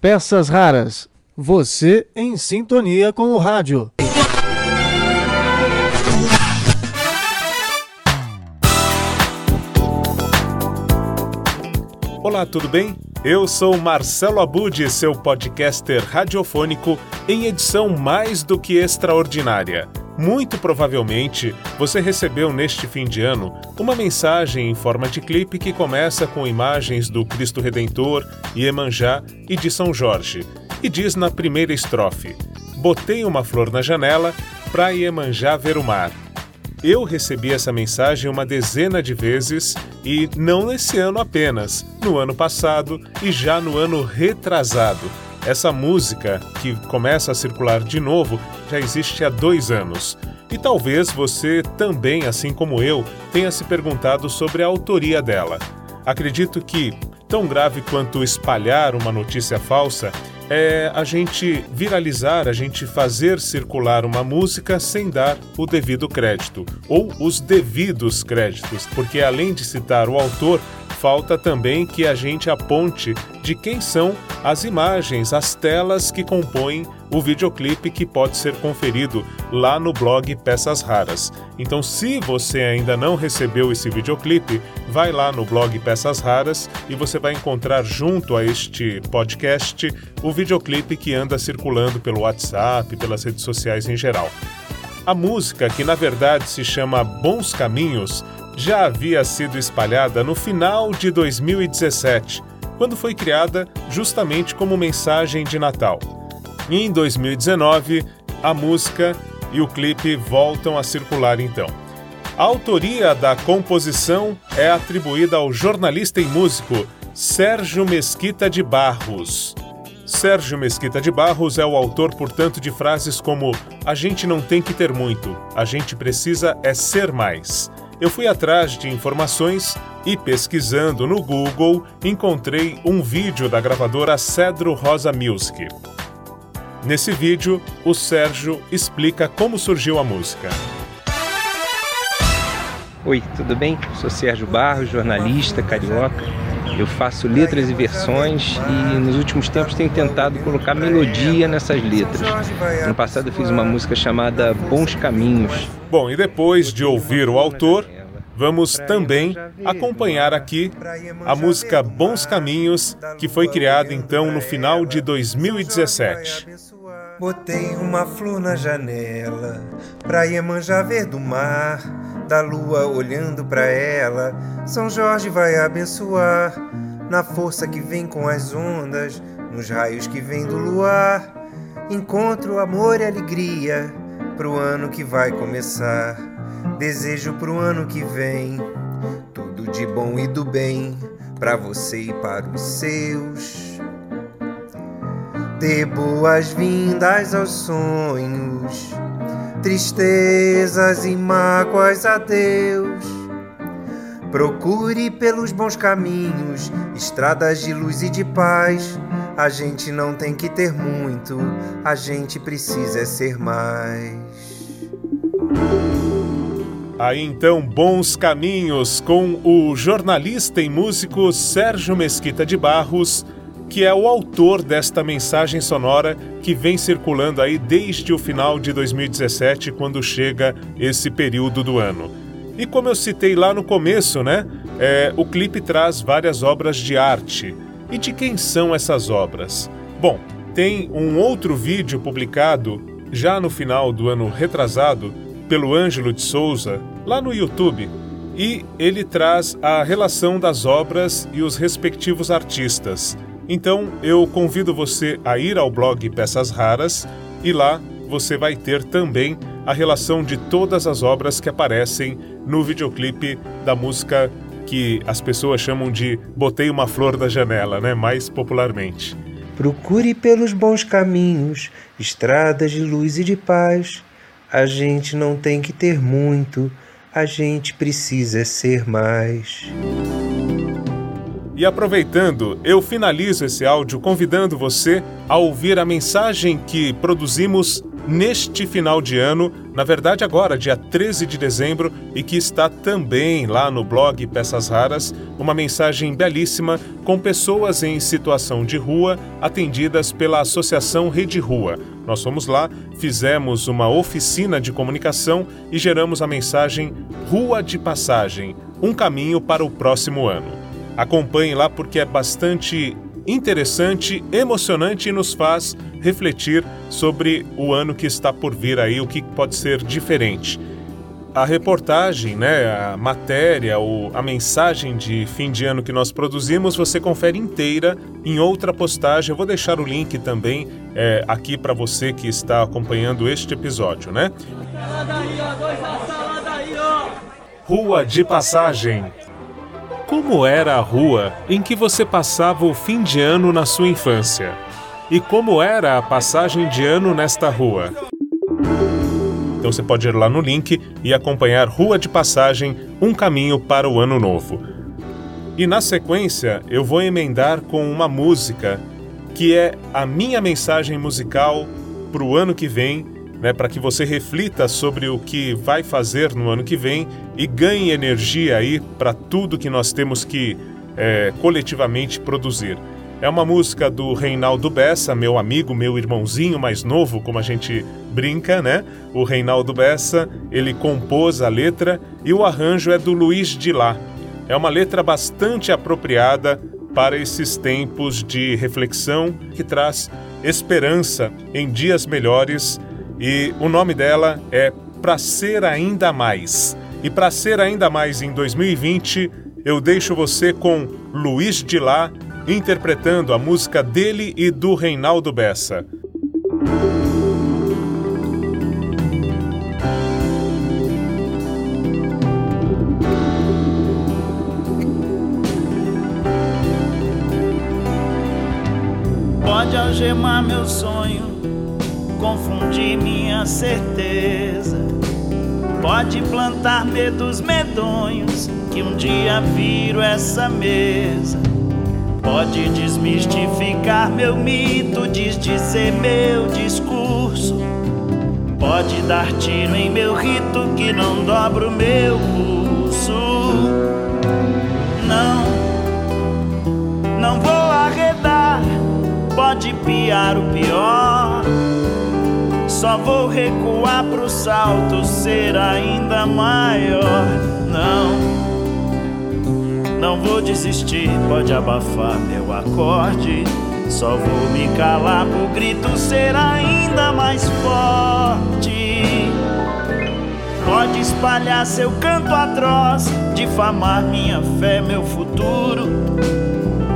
Peças raras. Você em sintonia com o rádio. Olá, tudo bem? Eu sou Marcelo Abud, seu podcaster radiofônico em edição mais do que extraordinária. Muito provavelmente você recebeu neste fim de ano uma mensagem em forma de clipe que começa com imagens do Cristo Redentor, Iemanjá e de São Jorge, e diz na primeira estrofe: Botei uma flor na janela pra Iemanjá ver o mar. Eu recebi essa mensagem uma dezena de vezes e não nesse ano apenas, no ano passado e já no ano retrasado. Essa música, que começa a circular de novo, já existe há dois anos. E talvez você também, assim como eu, tenha se perguntado sobre a autoria dela. Acredito que, tão grave quanto espalhar uma notícia falsa, é a gente viralizar, a gente fazer circular uma música sem dar o devido crédito, ou os devidos créditos, porque além de citar o autor, falta também que a gente aponte de quem são as imagens, as telas que compõem o videoclipe que pode ser conferido lá no blog Peças Raras. Então, se você ainda não recebeu esse videoclipe, vai lá no blog Peças Raras e você vai encontrar junto a este podcast o videoclipe que anda circulando pelo WhatsApp, pelas redes sociais em geral. A música, que na verdade se chama Bons Caminhos, já havia sido espalhada no final de 2017, quando foi criada justamente como mensagem de Natal. E em 2019, a música e o clipe voltam a circular então. A autoria da composição é atribuída ao jornalista e músico Sérgio Mesquita de Barros. Sérgio Mesquita de Barros é o autor, portanto, de frases como: A gente não tem que ter muito, a gente precisa é ser mais eu fui atrás de informações e pesquisando no Google encontrei um vídeo da gravadora Cedro Rosa Music. Nesse vídeo, o Sérgio explica como surgiu a música. Oi, tudo bem? Sou Sérgio Barros, jornalista carioca. Eu faço letras e versões e nos últimos tempos tenho tentado colocar melodia nessas letras. No passado eu fiz uma música chamada Bons Caminhos. Bom, e depois de ouvir o autor, vamos também acompanhar aqui a música Bons Caminhos, que foi criada então no final de 2017. Botei uma flor na janela pra Iemanjá ver do mar, da lua olhando pra ela. São Jorge vai abençoar, na força que vem com as ondas, nos raios que vem do luar. Encontro amor e alegria pro ano que vai começar. Desejo pro ano que vem tudo de bom e do bem para você e para os seus. Dê boas-vindas aos sonhos, tristezas e mágoas a Deus. Procure pelos bons caminhos, estradas de luz e de paz. A gente não tem que ter muito, a gente precisa ser mais. Aí então, bons caminhos com o jornalista e músico Sérgio Mesquita de Barros que é o autor desta mensagem sonora que vem circulando aí desde o final de 2017, quando chega esse período do ano. E como eu citei lá no começo, né? É, o clipe traz várias obras de arte. E de quem são essas obras? Bom, tem um outro vídeo publicado já no final do ano retrasado pelo Ângelo de Souza, lá no YouTube, e ele traz a relação das obras e os respectivos artistas. Então eu convido você a ir ao blog Peças Raras e lá você vai ter também a relação de todas as obras que aparecem no videoclipe da música que as pessoas chamam de Botei uma Flor da Janela, né? Mais popularmente. Procure pelos bons caminhos, estradas de luz e de paz. A gente não tem que ter muito, a gente precisa ser mais. E aproveitando, eu finalizo esse áudio convidando você a ouvir a mensagem que produzimos neste final de ano, na verdade agora, dia 13 de dezembro, e que está também lá no blog Peças Raras, uma mensagem belíssima com pessoas em situação de rua atendidas pela Associação Rede Rua. Nós fomos lá, fizemos uma oficina de comunicação e geramos a mensagem Rua de Passagem, um caminho para o próximo ano. Acompanhe lá porque é bastante interessante, emocionante e nos faz refletir sobre o ano que está por vir aí, o que pode ser diferente. A reportagem, né, a matéria, a mensagem de fim de ano que nós produzimos, você confere inteira em outra postagem. Eu vou deixar o link também é, aqui para você que está acompanhando este episódio, né? Rua de Passagem. Como era a rua em que você passava o fim de ano na sua infância? E como era a passagem de ano nesta rua? Então você pode ir lá no link e acompanhar Rua de Passagem Um Caminho para o Ano Novo. E na sequência eu vou emendar com uma música que é a minha mensagem musical para o ano que vem né, para que você reflita sobre o que vai fazer no ano que vem e ganhe energia aí para tudo que nós temos que é, coletivamente produzir. É uma música do Reinaldo Bessa, meu amigo, meu irmãozinho mais novo, como a gente brinca, né? O Reinaldo Bessa, ele compôs a letra e o arranjo é do Luiz de Lá. É uma letra bastante apropriada para esses tempos de reflexão que traz esperança em dias melhores e o nome dela é Pra Ser Ainda Mais. E para ser ainda mais em 2020, eu deixo você com Luiz de Lá interpretando a música dele e do Reinaldo Bessa. Pode algemar meu sonho confundir minha certeza. Pode plantar medos medonhos que um dia viro essa mesa. Pode desmistificar meu mito, desdizer meu discurso. Pode dar tiro em meu rito que não dobra o meu pulso. Não, não vou arredar. Pode piar o pior só vou recuar pro salto ser ainda maior. Não, não vou desistir, pode abafar meu acorde. Só vou me calar pro grito ser ainda mais forte. Pode espalhar seu canto atroz, difamar minha fé, meu futuro.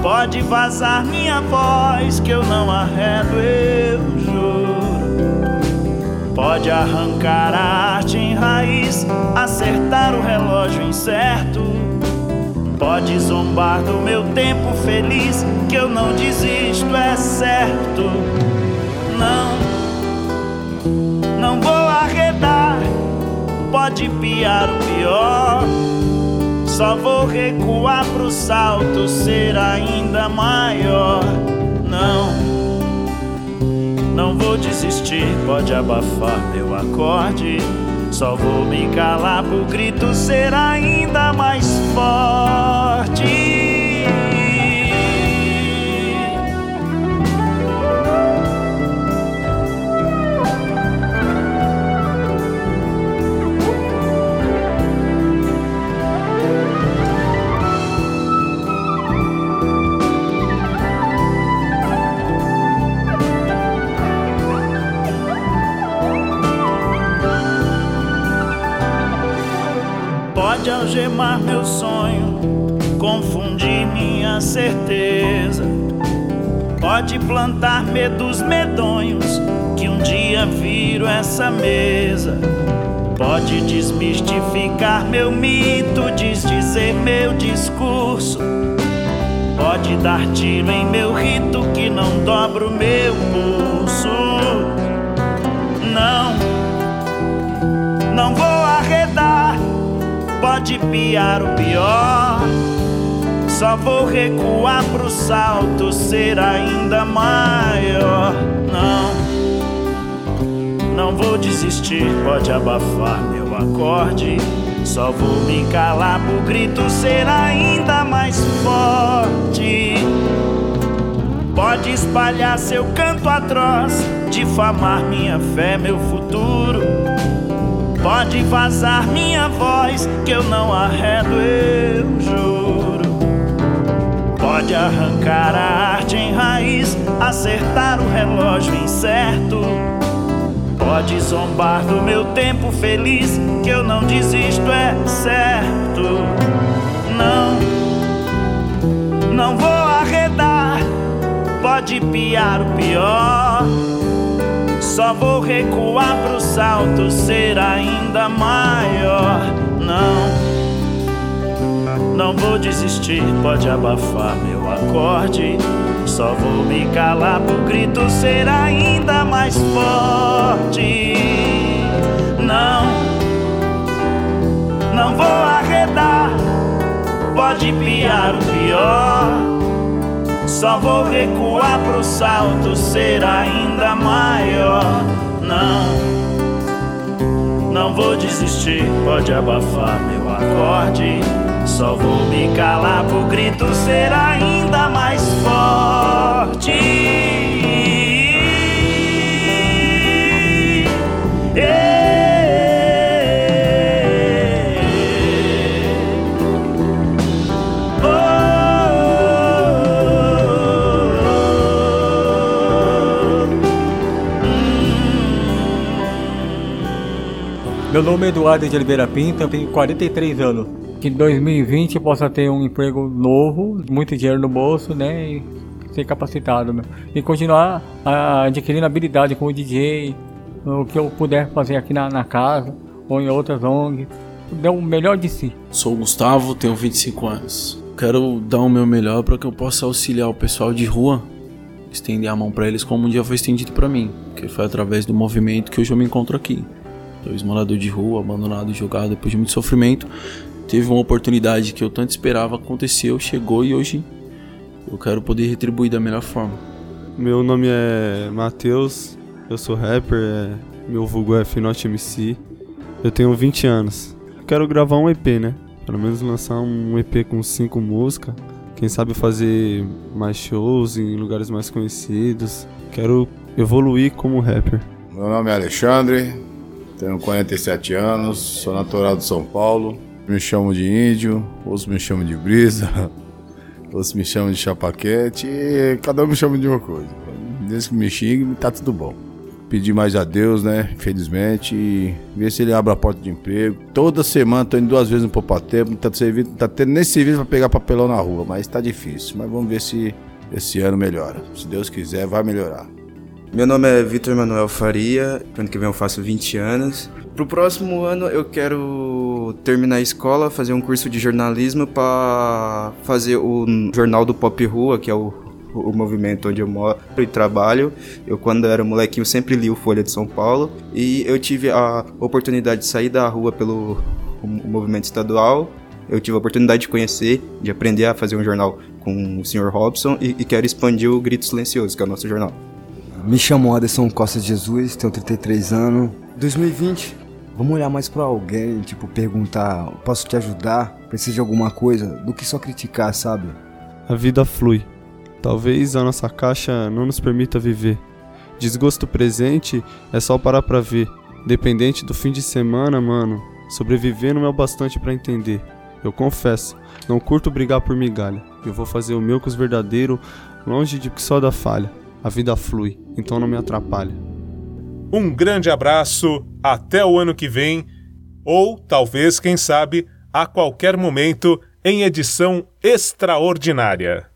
Pode vazar minha voz, que eu não arredo, eu juro. Pode arrancar a arte em raiz, acertar o relógio incerto. Pode zombar do meu tempo feliz, que eu não desisto, é certo. Não, não vou arredar, pode piar o pior. Só vou recuar pro salto ser ainda maior. Não não vou desistir, pode abafar meu acorde. Só vou me calar pro grito ser ainda mais forte. Algemar meu sonho, confundir minha certeza. Pode plantar medos medonhos que um dia viro essa mesa. Pode desmistificar meu mito, desdizer meu discurso. Pode dar tiro em meu rito que não dobra o meu pode piar o pior. Só vou recuar pro salto ser ainda maior. Não, Não vou desistir, pode abafar meu acorde. Só vou me calar pro grito ser ainda mais forte. Pode espalhar seu canto atroz, difamar minha fé, meu futuro. Pode vazar minha voz, que eu não arredo, eu juro. Pode arrancar a arte em raiz, acertar o relógio incerto. Pode zombar do meu tempo feliz, que eu não desisto, é certo. Não, não vou arredar, pode piar o pior. Só vou recuar pro salto ser ainda maior. Não, não vou desistir, pode abafar meu acorde. Só vou me calar pro grito ser ainda mais forte. Não, não vou arredar, pode piar o pior. Só vou recuar pro salto ser ainda maior. Não, não vou desistir, pode abafar meu acorde. Só vou me calar pro grito ser ainda mais forte. Meu nome é Eduardo de Oliveira Pinto, tenho 43 anos. Que em 2020 eu possa ter um emprego novo, muito dinheiro no bolso, né? E ser capacitado, né? E continuar ah, adquirindo habilidade como DJ, o que eu puder fazer aqui na, na casa ou em outras ONGs. Dê o melhor de si. Sou Gustavo, tenho 25 anos. Quero dar o meu melhor para que eu possa auxiliar o pessoal de rua, estender a mão para eles como um dia foi estendido para mim, que foi através do movimento que hoje eu me encontro aqui. Dois moradores de rua, abandonado e jogado depois de muito sofrimento. Teve uma oportunidade que eu tanto esperava, aconteceu, chegou e hoje eu quero poder retribuir da melhor forma. Meu nome é Matheus, eu sou rapper, é, meu vulgo é Finote MC. Eu tenho 20 anos. Quero gravar um EP, né? Pelo menos lançar um EP com cinco músicas. Quem sabe fazer mais shows em lugares mais conhecidos. Quero evoluir como rapper. Meu nome é Alexandre, tenho 47 anos, sou natural de São Paulo. Me chamo de índio, outros me chamam de brisa, outros me chamam de chapaquete, cada um me chama de uma coisa. Desde que me xingue, tá tudo bom. Pedir mais a Deus, né? Infelizmente, e ver se ele abre a porta de emprego. Toda semana tô indo duas vezes no Poupatempo, não tá, servindo, tá tendo nem serviço pra pegar papelão na rua, mas tá difícil. Mas vamos ver se esse ano melhora. Se Deus quiser, vai melhorar. Meu nome é Vitor Manuel Faria, ano que vem eu faço 20 anos. Pro próximo ano eu quero terminar a escola, fazer um curso de jornalismo para fazer o Jornal do Pop Rua, que é o, o movimento onde eu moro e trabalho. Eu, quando era molequinho, sempre li o Folha de São Paulo e eu tive a oportunidade de sair da rua pelo movimento estadual. Eu tive a oportunidade de conhecer, de aprender a fazer um jornal com o Sr. Robson e, e quero expandir o Grito Silencioso, que é o nosso jornal. Me chamo Aderson Costa Jesus, tenho 33 anos. 2020, vamos olhar mais pra alguém, tipo, perguntar, posso te ajudar? Precisa de alguma coisa? Do que só criticar, sabe? A vida flui. Talvez a nossa caixa não nos permita viver. Desgosto presente é só parar pra ver. Dependente do fim de semana, mano, sobreviver não é o bastante pra entender. Eu confesso, não curto brigar por migalha. Eu vou fazer o meu com os verdadeiros, longe de que só da falha. A vida flui, então não me atrapalha. Um grande abraço, até o ano que vem, ou talvez, quem sabe, a qualquer momento, em edição extraordinária.